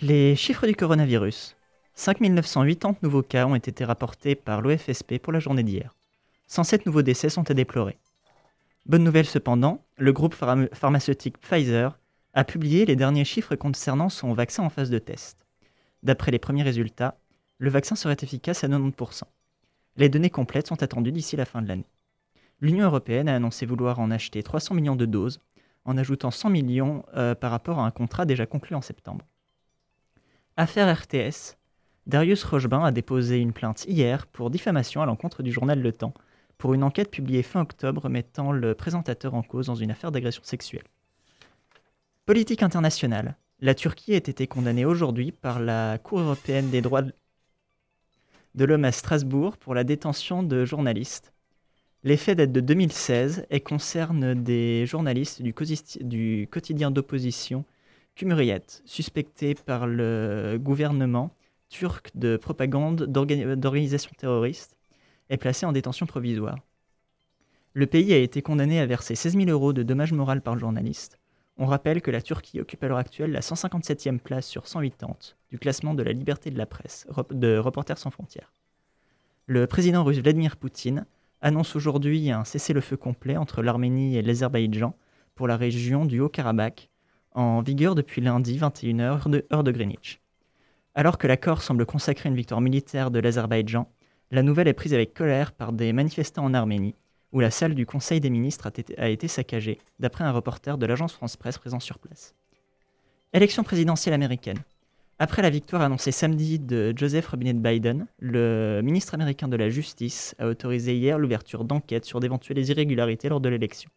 Les chiffres du coronavirus. 5980 nouveaux cas ont été rapportés par l'OFSP pour la journée d'hier. 107 nouveaux décès sont à déplorer. Bonne nouvelle cependant, le groupe pharma- pharmaceutique Pfizer a publié les derniers chiffres concernant son vaccin en phase de test. D'après les premiers résultats, le vaccin serait efficace à 90%. Les données complètes sont attendues d'ici la fin de l'année. L'Union européenne a annoncé vouloir en acheter 300 millions de doses, en ajoutant 100 millions euh, par rapport à un contrat déjà conclu en septembre. Affaire RTS, Darius Rochebin a déposé une plainte hier pour diffamation à l'encontre du journal Le Temps, pour une enquête publiée fin octobre mettant le présentateur en cause dans une affaire d'agression sexuelle. Politique internationale. La Turquie a été condamnée aujourd'hui par la Cour européenne des droits de l'homme à Strasbourg pour la détention de journalistes. Les faits datent de 2016 et concernent des journalistes du, quotidien d'opposition Cumhuriyet, suspectés par le gouvernement turc de propagande d'organi- d'organisation terroriste et placés en détention provisoire. Le pays a été condamné à verser 16 000 euros de dommages moraux par journaliste. On rappelle que la Turquie occupe à l'heure actuelle la 157e place sur 180 du classement de la liberté de la presse de Reporters sans frontières. Le président russe Vladimir Poutine annonce aujourd'hui un cessez-le-feu complet entre l'Arménie et l'Azerbaïdjan pour la région du Haut-Karabakh, en vigueur depuis lundi 21h heure de, heure de Greenwich. Alors que l'accord semble consacrer une victoire militaire de l'Azerbaïdjan, la nouvelle est prise avec colère par des manifestants en Arménie, où la salle du Conseil des ministres a a été saccagée, d'après un reporter de l'agence France-Presse présent sur place. Élection présidentielle américaine. Après la victoire annoncée samedi de Joseph Robinette Biden, le ministre américain de la Justice a autorisé hier l'ouverture d'enquêtes sur d'éventuelles irrégularités lors de l'élection.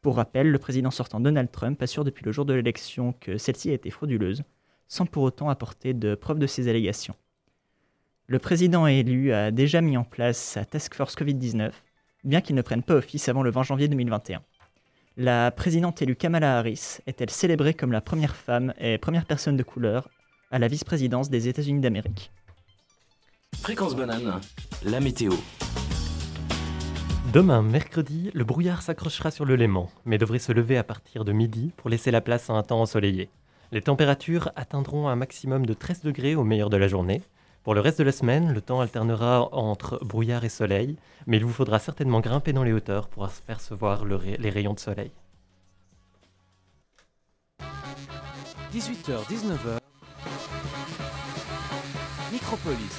Pour rappel, le président sortant Donald Trump assure depuis le jour de l'élection que celle-ci a été frauduleuse, sans pour autant apporter de preuves de ces allégations. Le président élu a déjà mis en place sa task force Covid-19, bien qu'il ne prenne pas office avant le 20 janvier 2021. La présidente élue Kamala Harris est-elle célébrée comme la première femme et première personne de couleur à la vice-présidence des États-Unis d'Amérique Fréquence banane, la météo. Demain, mercredi, le brouillard s'accrochera sur le Léman, mais devrait se lever à partir de midi pour laisser la place à un temps ensoleillé. Les températures atteindront un maximum de 13 degrés au meilleur de la journée. Pour le reste de la semaine, le temps alternera entre brouillard et soleil, mais il vous faudra certainement grimper dans les hauteurs pour apercevoir le ray- les rayons de soleil. 18h, 19h. Micropolis.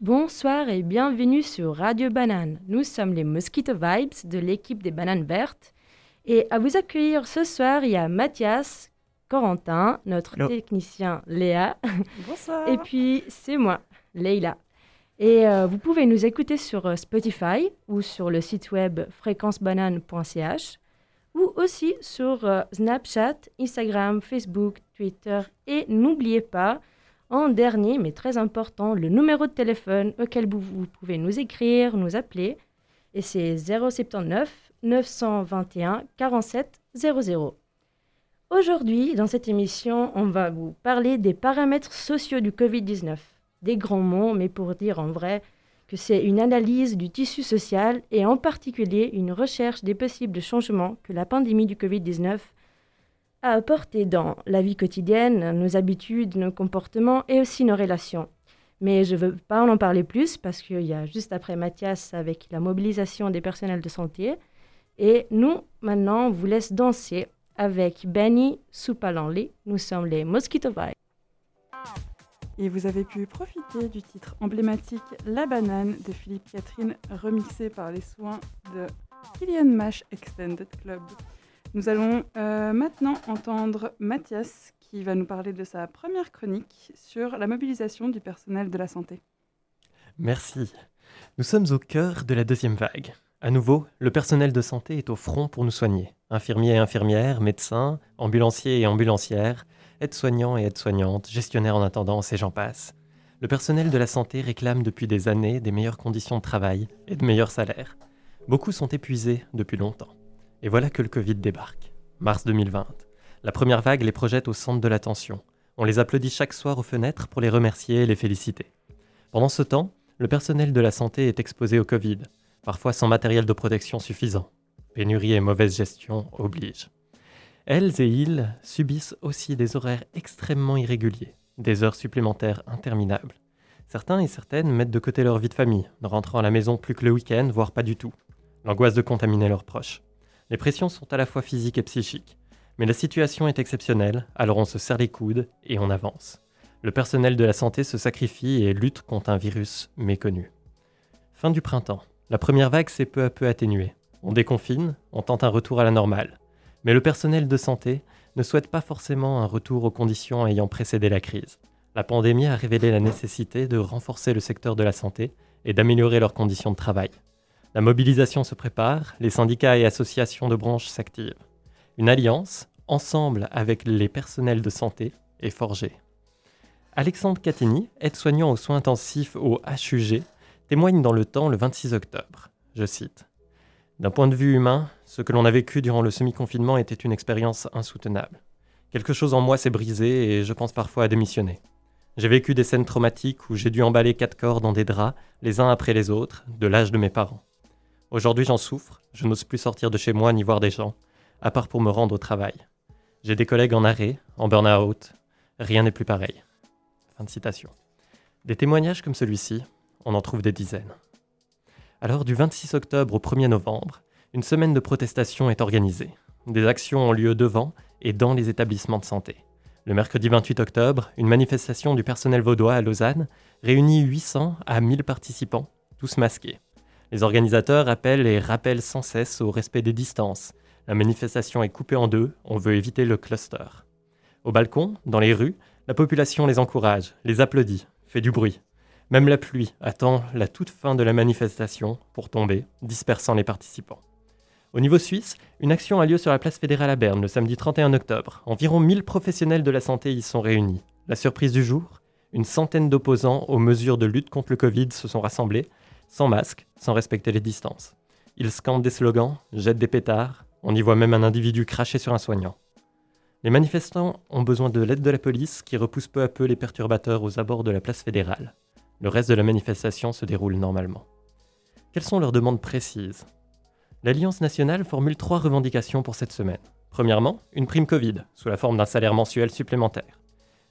Bonsoir et bienvenue sur Radio Banane. Nous sommes les Mosquito Vibes de l'équipe des Bananes Vertes. Et à vous accueillir ce soir, il y a Mathias, Corentin, notre Hello. technicien Léa, Bonsoir. et puis c'est moi, Leïla. Et euh, vous pouvez nous écouter sur euh, Spotify ou sur le site web fréquencebanane.ch ou aussi sur euh, Snapchat, Instagram, Facebook, Twitter. Et n'oubliez pas, en dernier, mais très important, le numéro de téléphone auquel vous, vous pouvez nous écrire, nous appeler. Et c'est 079 921 47 00. Aujourd'hui, dans cette émission, on va vous parler des paramètres sociaux du Covid-19. Des grands mots, mais pour dire en vrai que c'est une analyse du tissu social et en particulier une recherche des possibles changements que la pandémie du Covid-19 a apporté dans la vie quotidienne, nos habitudes, nos comportements et aussi nos relations. Mais je ne veux pas en parler plus parce qu'il y a juste après Mathias avec la mobilisation des personnels de santé. Et nous, maintenant, on vous laisse danser avec Benny Soupalanli. Nous sommes les Mosquito Vibes. Et vous avez pu profiter du titre emblématique La banane de Philippe Catherine, remixé par les soins de Kylian Mash Extended Club. Nous allons euh, maintenant entendre Mathias qui va nous parler de sa première chronique sur la mobilisation du personnel de la santé. Merci. Nous sommes au cœur de la deuxième vague. À nouveau, le personnel de santé est au front pour nous soigner. Infirmiers et infirmières, médecins, ambulanciers et ambulancières, aides-soignants et aides-soignantes, gestionnaires en attendance et j'en passe. Le personnel de la santé réclame depuis des années des meilleures conditions de travail et de meilleurs salaires. Beaucoup sont épuisés depuis longtemps. Et voilà que le Covid débarque. Mars 2020. La première vague les projette au centre de l'attention. On les applaudit chaque soir aux fenêtres pour les remercier et les féliciter. Pendant ce temps, le personnel de la santé est exposé au Covid. parfois sans matériel de protection suffisant. Pénurie et mauvaise gestion obligent. Elles et ils subissent aussi des horaires extrêmement irréguliers, des heures supplémentaires interminables. Certains et certaines mettent de côté leur vie de famille, ne rentrant à la maison plus que le week-end, voire pas du tout. L'angoisse de contaminer leurs proches. Les pressions sont à la fois physiques et psychiques. Mais la situation est exceptionnelle, alors on se serre les coudes et on avance. Le personnel de la santé se sacrifie et lutte contre un virus méconnu. Fin du printemps. La première vague s'est peu à peu atténuée. On déconfine, on tente un retour à la normale. Mais le personnel de santé ne souhaite pas forcément un retour aux conditions ayant précédé la crise. La pandémie a révélé la nécessité de renforcer le secteur de la santé et d'améliorer leurs conditions de travail. La mobilisation se prépare, les syndicats et associations de branches s'activent. Une alliance, ensemble avec les personnels de santé, est forgée. Alexandre Catini, aide-soignant aux soins intensifs au HUG, témoigne dans le temps le 26 octobre. Je cite D'un point de vue humain, ce que l'on a vécu durant le semi-confinement était une expérience insoutenable. Quelque chose en moi s'est brisé et je pense parfois à démissionner. J'ai vécu des scènes traumatiques où j'ai dû emballer quatre corps dans des draps, les uns après les autres, de l'âge de mes parents. Aujourd'hui j'en souffre, je n'ose plus sortir de chez moi ni voir des gens, à part pour me rendre au travail. J'ai des collègues en arrêt, en burn-out, rien n'est plus pareil. Des témoignages comme celui-ci, on en trouve des dizaines. Alors du 26 octobre au 1er novembre, une semaine de protestation est organisée. Des actions ont lieu devant et dans les établissements de santé. Le mercredi 28 octobre, une manifestation du personnel vaudois à Lausanne réunit 800 à 1000 participants, tous masqués. Les organisateurs appellent et rappellent sans cesse au respect des distances. La manifestation est coupée en deux, on veut éviter le cluster. Au balcon, dans les rues, la population les encourage, les applaudit, fait du bruit. Même la pluie attend la toute fin de la manifestation pour tomber, dispersant les participants. Au niveau suisse, une action a lieu sur la place fédérale à Berne le samedi 31 octobre. Environ 1000 professionnels de la santé y sont réunis. La surprise du jour Une centaine d'opposants aux mesures de lutte contre le Covid se sont rassemblés sans masque, sans respecter les distances. Ils scandent des slogans, jettent des pétards, on y voit même un individu cracher sur un soignant. Les manifestants ont besoin de l'aide de la police qui repousse peu à peu les perturbateurs aux abords de la place fédérale. Le reste de la manifestation se déroule normalement. Quelles sont leurs demandes précises? L'Alliance nationale formule trois revendications pour cette semaine. Premièrement, une prime Covid, sous la forme d'un salaire mensuel supplémentaire.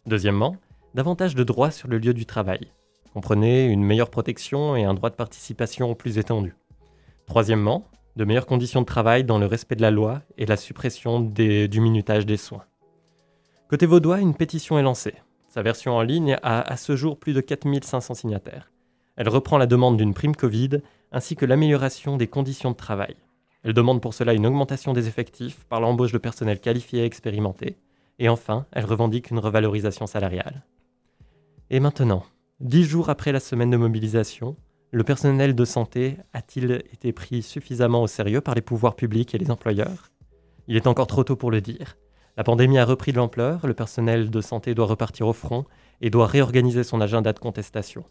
Deuxièmement, davantage de droits sur le lieu du travail, Comprenez une meilleure protection et un droit de participation plus étendu. Troisièmement, de meilleures conditions de travail dans le respect de la loi et la suppression du minutage des soins. Côté vaudois, une pétition est lancée. Sa version en ligne a à ce jour plus de 4500 signataires. Elle reprend la demande d'une prime Covid ainsi que l'amélioration des conditions de travail. Elle demande pour cela une augmentation des effectifs par l'embauche de personnel qualifié et expérimenté. Et enfin, elle revendique une revalorisation salariale. Et maintenant, Dix jours après la semaine de mobilisation, le personnel de santé a-t-il été pris suffisamment au sérieux par les pouvoirs publics et les employeurs? Il est encore trop tôt pour le dire. La pandémie a repris de l'ampleur, le personnel de santé doit repartir au front et doit réorganiser son agenda de contestation.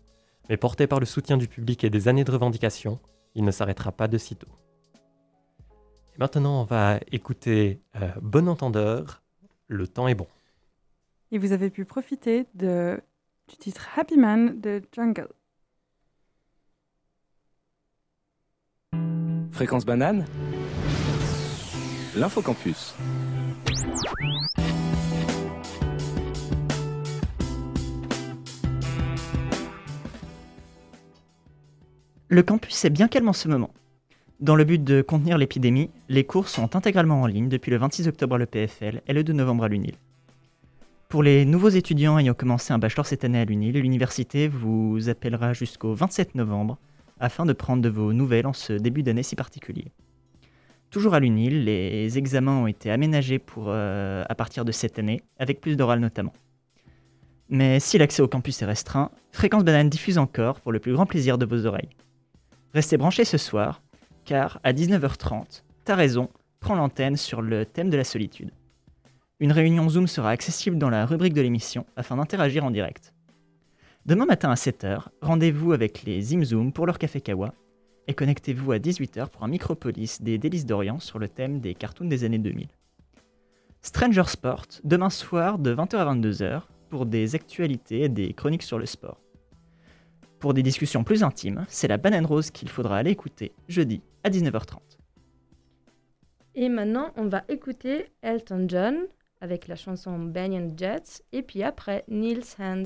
Mais porté par le soutien du public et des années de revendication, il ne s'arrêtera pas de sitôt. maintenant, on va écouter euh, Bon Entendeur, Le temps est bon. Et vous avez pu profiter de du titre Happy Man de Jungle. Fréquence banane L'infocampus. Le campus est bien calme en ce moment. Dans le but de contenir l'épidémie, les cours sont intégralement en ligne depuis le 26 octobre à l'EPFL et le 2 novembre à l'UNIL. Pour les nouveaux étudiants ayant commencé un bachelor cette année à l'UNIL, l'université vous appellera jusqu'au 27 novembre afin de prendre de vos nouvelles en ce début d'année si particulier. Toujours à l'UNIL, les examens ont été aménagés pour, euh, à partir de cette année, avec plus d'oral notamment. Mais si l'accès au campus est restreint, Fréquence Banane diffuse encore pour le plus grand plaisir de vos oreilles. Restez branchés ce soir, car à 19h30, T'as raison prend l'antenne sur le thème de la solitude. Une réunion Zoom sera accessible dans la rubrique de l'émission afin d'interagir en direct. Demain matin à 7h, rendez-vous avec les Zoom pour leur café kawa et connectez-vous à 18h pour un micropolis des délices d'Orient sur le thème des cartoons des années 2000. Stranger Sport, demain soir de 20h à 22h pour des actualités et des chroniques sur le sport. Pour des discussions plus intimes, c'est la banane rose qu'il faudra aller écouter jeudi à 19h30. Et maintenant, on va écouter Elton John avec la chanson Banyan Jets et puis après Nils Hans,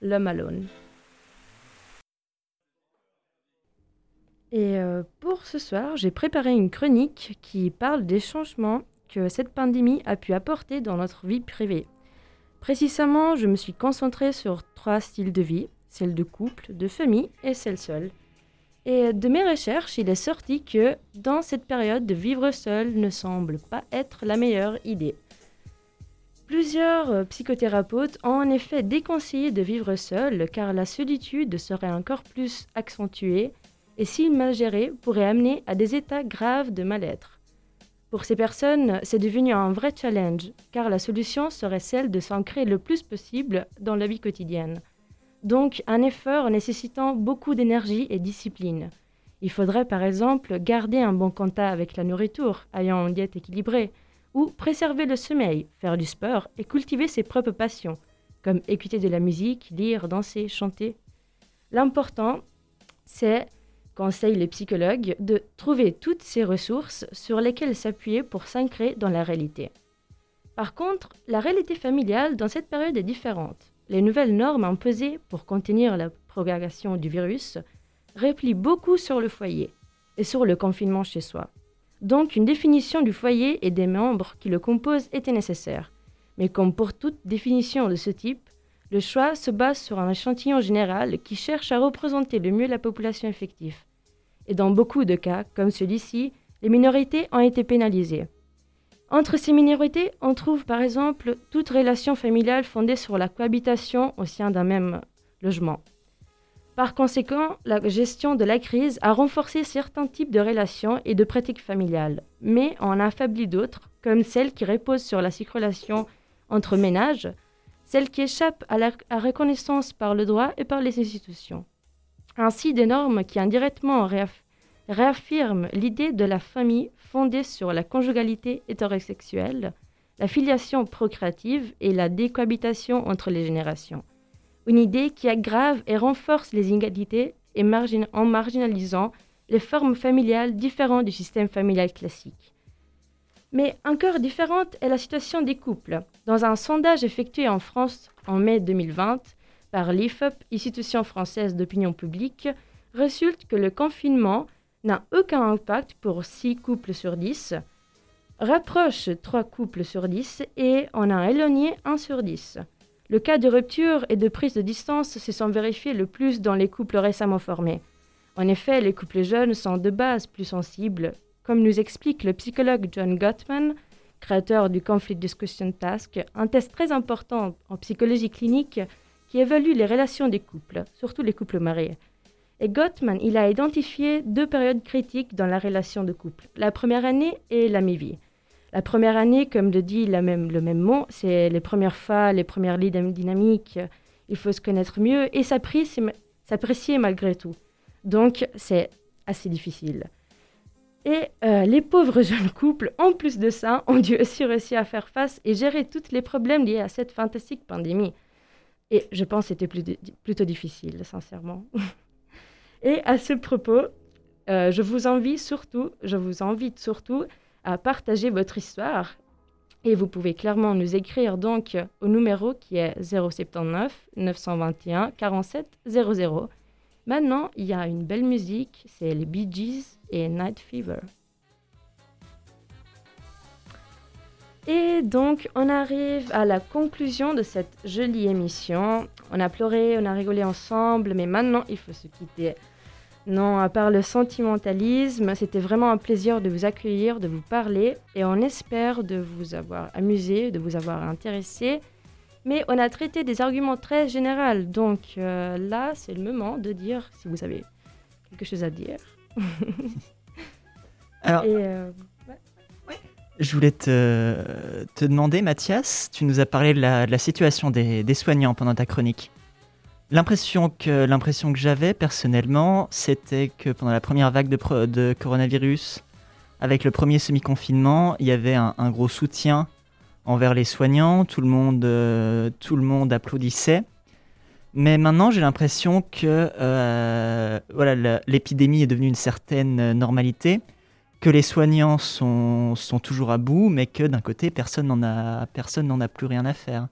L'homme alone. Et euh, pour ce soir, j'ai préparé une chronique qui parle des changements que cette pandémie a pu apporter dans notre vie privée. Précisément, je me suis concentrée sur trois styles de vie, celle de couple, de famille et celle seule. Et de mes recherches, il est sorti que dans cette période, de vivre seul ne semble pas être la meilleure idée. Plusieurs euh, psychothérapeutes ont en effet déconseillé de vivre seul car la solitude serait encore plus accentuée et s'il mal géré pourrait amener à des états graves de mal-être. Pour ces personnes, c'est devenu un vrai challenge car la solution serait celle de s'ancrer le plus possible dans la vie quotidienne. Donc un effort nécessitant beaucoup d'énergie et discipline. Il faudrait par exemple garder un bon contact avec la nourriture, ayant une diète équilibrée, ou préserver le sommeil, faire du sport et cultiver ses propres passions, comme écouter de la musique, lire, danser, chanter. L'important, c'est, conseillent les psychologues, de trouver toutes ces ressources sur lesquelles s'appuyer pour s'ancrer dans la réalité. Par contre, la réalité familiale dans cette période est différente. Les nouvelles normes imposées pour contenir la propagation du virus replient beaucoup sur le foyer et sur le confinement chez soi. Donc une définition du foyer et des membres qui le composent était nécessaire. Mais comme pour toute définition de ce type, le choix se base sur un échantillon général qui cherche à représenter le mieux la population effective. Et dans beaucoup de cas, comme celui-ci, les minorités ont été pénalisées. Entre ces minorités, on trouve par exemple toute relation familiale fondée sur la cohabitation au sein d'un même logement. Par conséquent, la gestion de la crise a renforcé certains types de relations et de pratiques familiales, mais en a affaibli d'autres, comme celles qui reposent sur la circulation entre ménages, celles qui échappent à la reconnaissance par le droit et par les institutions. Ainsi, des normes qui indirectement réaffirment l'idée de la famille fondée sur la conjugalité hétérosexuelle, la filiation procréative et la décohabitation entre les générations une idée qui aggrave et renforce les inégalités et en marginalisant les formes familiales différentes du système familial classique. Mais encore différente est la situation des couples. Dans un sondage effectué en France en mai 2020 par l'IFOP, Institution française d'opinion publique, résulte que le confinement n'a aucun impact pour 6 couples sur 10, rapproche 3 couples sur 10 et en a éloigné 1 sur 10. Le cas de rupture et de prise de distance se sont vérifiés le plus dans les couples récemment formés. En effet, les couples jeunes sont de base plus sensibles, comme nous explique le psychologue John Gottman, créateur du Conflict Discussion Task, un test très important en psychologie clinique qui évalue les relations des couples, surtout les couples mariés. Et Gottman, il a identifié deux périodes critiques dans la relation de couple, la première année et la mi-vie. La première année, comme le dit le même mot, c'est les premières fois, les premières lignes dynamiques. Il faut se connaître mieux et s'apprécier malgré tout. Donc, c'est assez difficile. Et euh, les pauvres jeunes couples, en plus de ça, ont dû aussi réussir à faire face et gérer tous les problèmes liés à cette fantastique pandémie. Et je pense que c'était plutôt difficile, sincèrement. et à ce propos, euh, je vous envie surtout, je vous invite surtout à partager votre histoire. Et vous pouvez clairement nous écrire donc au numéro qui est 079 921 47 00. Maintenant, il y a une belle musique, c'est les Bee Gees et Night Fever. Et donc, on arrive à la conclusion de cette jolie émission. On a pleuré, on a rigolé ensemble, mais maintenant, il faut se quitter. Non, à part le sentimentalisme, c'était vraiment un plaisir de vous accueillir, de vous parler, et on espère de vous avoir amusé, de vous avoir intéressé. Mais on a traité des arguments très généraux, donc euh, là, c'est le moment de dire si vous avez quelque chose à dire. Alors, euh, je voulais te, demander, Mathias, tu nous as parlé de la, situation des soignants pendant ta chronique. L'impression que, j'avais personnellement, c'était que pendant la première vague de, coronavirus, avec le premier semi-confinement, il y avait un, gros soutien envers les soignants, tout le monde, euh, tout le monde applaudissait. Mais maintenant, j'ai l'impression que euh, voilà, l'épidémie est devenue une certaine normalité, que les soignants sont, sont toujours à bout, mais que d'un côté, personne n'en a, personne n'en a plus rien à faire.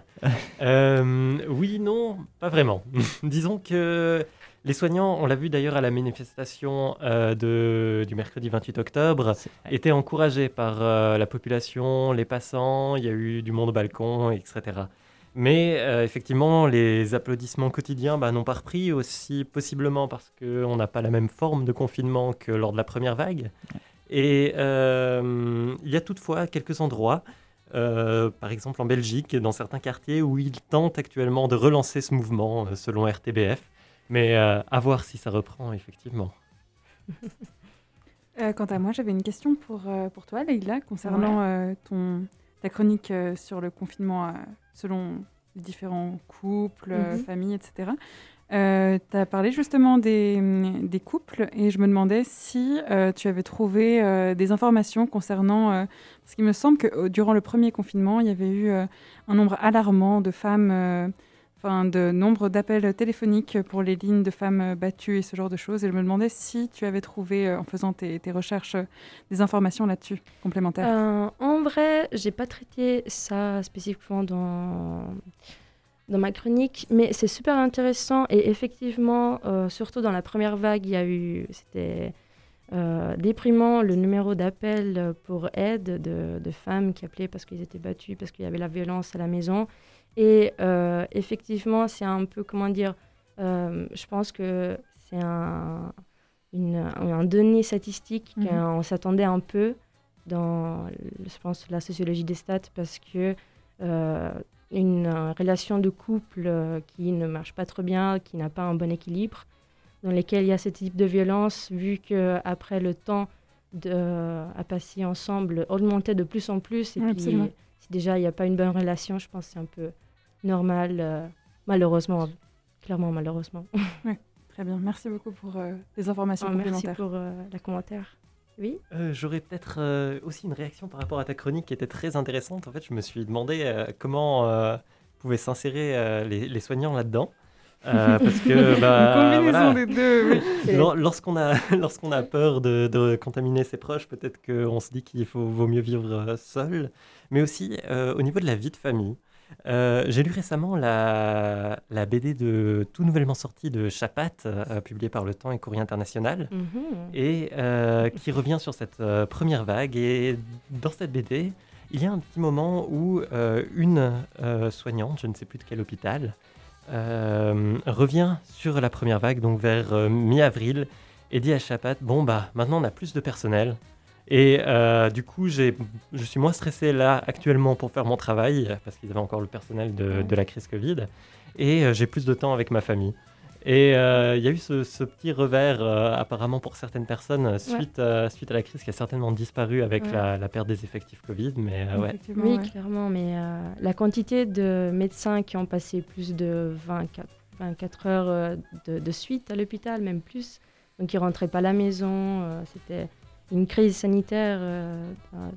Euh, oui, non, pas vraiment. Disons que les soignants, on l'a vu d'ailleurs à la manifestation euh, de, du mercredi 28 octobre, étaient encouragés par euh, la population, les passants, il y a eu du monde au balcon, etc. Mais euh, effectivement, les applaudissements quotidiens bah, n'ont pas repris aussi possiblement parce qu'on n'a pas la même forme de confinement que lors de la première vague. Et il y a toutefois quelques endroits, euh, par exemple en Belgique, dans certains quartiers, où ils tentent actuellement de relancer ce mouvement euh, selon RTBF. Mais euh, à voir si ça reprend, effectivement. Euh, quant à moi, j'avais une question pour, euh, pour toi, Leïla, concernant euh, ton, ta chronique euh, sur le confinement euh, selon différents couples, euh, Mhm. familles, etc. tu as parlé justement des, hum, des couples et je me demandais si euh, tu avais trouvé euh, des informations concernant... euh, parce qu'il me semble que euh, durant le premier confinement, il y avait eu euh, un nombre alarmant de femmes... de nombre d'appels téléphoniques pour les lignes de femmes battues et ce genre de choses. Et je me demandais si tu avais trouvé, euh, en faisant tes, recherches, des informations là-dessus, complémentaires. Euh, en vrai, j'ai pas traité ça spécifiquement dans, dans ma chronique, mais c'est super intéressant et effectivement, euh, surtout dans la première vague, il y a eu, c'était déprimant le numéro d'appel pour aide de, de femmes qui appelaient parce qu'ils étaient battus, parce qu'il y avait la violence à la maison. Et euh, effectivement, c'est un peu, comment dire, euh, je pense que c'est un, une, un donné statistique Mhm. qu'on s'attendait un peu dans, je pense, la sociologie des stats parce que euh, une relation de couple qui ne marche pas trop bien, qui n'a pas un bon équilibre, dans lesquels il y a ce type de violence, vu que après le temps de, à passer ensemble augmentait de plus en plus, et Oui, puis absolument. si déjà il n'y a pas une bonne relation, je pense que c'est un peu normal, euh, malheureusement, clairement malheureusement. Très bien, merci beaucoup pour euh, les informations Ah, merci complémentaires. pour euh, la commentaire. Oui? Euh, J'aurais peut-être euh, aussi une réaction par rapport à ta chronique qui était très intéressante. En fait, je me suis demandé euh, comment euh, pouvaient s'insérer euh, les, les soignants là-dedans. Euh, parce que bah, voilà. des deux, oui. Lorsqu'on a, lorsqu'on a peur de, de contaminer ses proches, peut-être qu'on se dit qu'il faut, vaut mieux vivre seul. Mais aussi, euh, au niveau de la vie de famille, euh, j'ai lu récemment la, la BD de tout nouvellement sortie de Chapat, euh, publiée par Le Temps et Courrier International, Mhm. et euh, qui revient sur cette première vague. Et dans cette BD, il y a un petit moment où une soignante, je ne sais plus de quel hôpital, revient sur la première vague, donc vers mi-avril, et dit à Chapat, bon bah maintenant on a plus de personnel. Et euh, du coup, j'ai- je suis moins stressé là actuellement pour faire mon travail, parce qu'ils avaient encore le personnel de, de la crise Covid, et euh, j'ai plus de temps avec ma famille. Et euh, il y a eu ce, ce petit revers, euh, apparemment pour certaines personnes, suite, euh, suite à la crise qui a certainement disparu avec Ouais. la, la perte des effectifs Covid. Mais euh, ouais, Oui, ouais. clairement, mais euh, la quantité de médecins qui ont passé plus de 24, 24 heures de, de suite à l'hôpital, même plus, donc ils rentraient pas à la maison, euh, c'était une crise sanitaire euh, euh,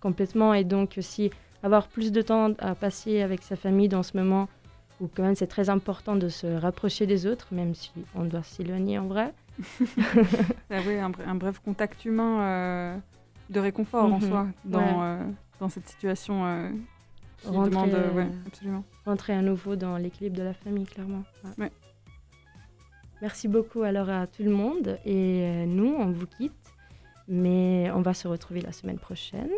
complètement, et donc aussi avoir plus de temps à passer avec sa famille dans ce moment où quand même c'est très important de se rapprocher des autres, même si on doit s'éloigner en vrai. Ah oui, un, br- un bref contact humain euh, de réconfort en Mhm. soi dans, Ouais. euh, dans cette situation euh, qui Rentrer, demande... ouais, absolument. rentrer à nouveau dans l'équilibre de la famille, clairement. Ouais. Merci beaucoup alors à tout le monde et nous, on vous quitte, mais on va se retrouver la semaine prochaine.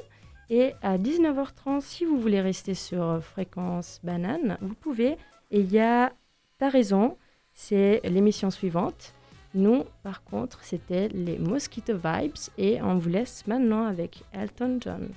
Et à 19h30, si vous voulez rester sur Fréquence Banane, vous pouvez. Et il y a T'as raison, c'est l'émission suivante. Nous, par contre, c'était les Mosquito Vibes et on vous laisse maintenant avec Elton John.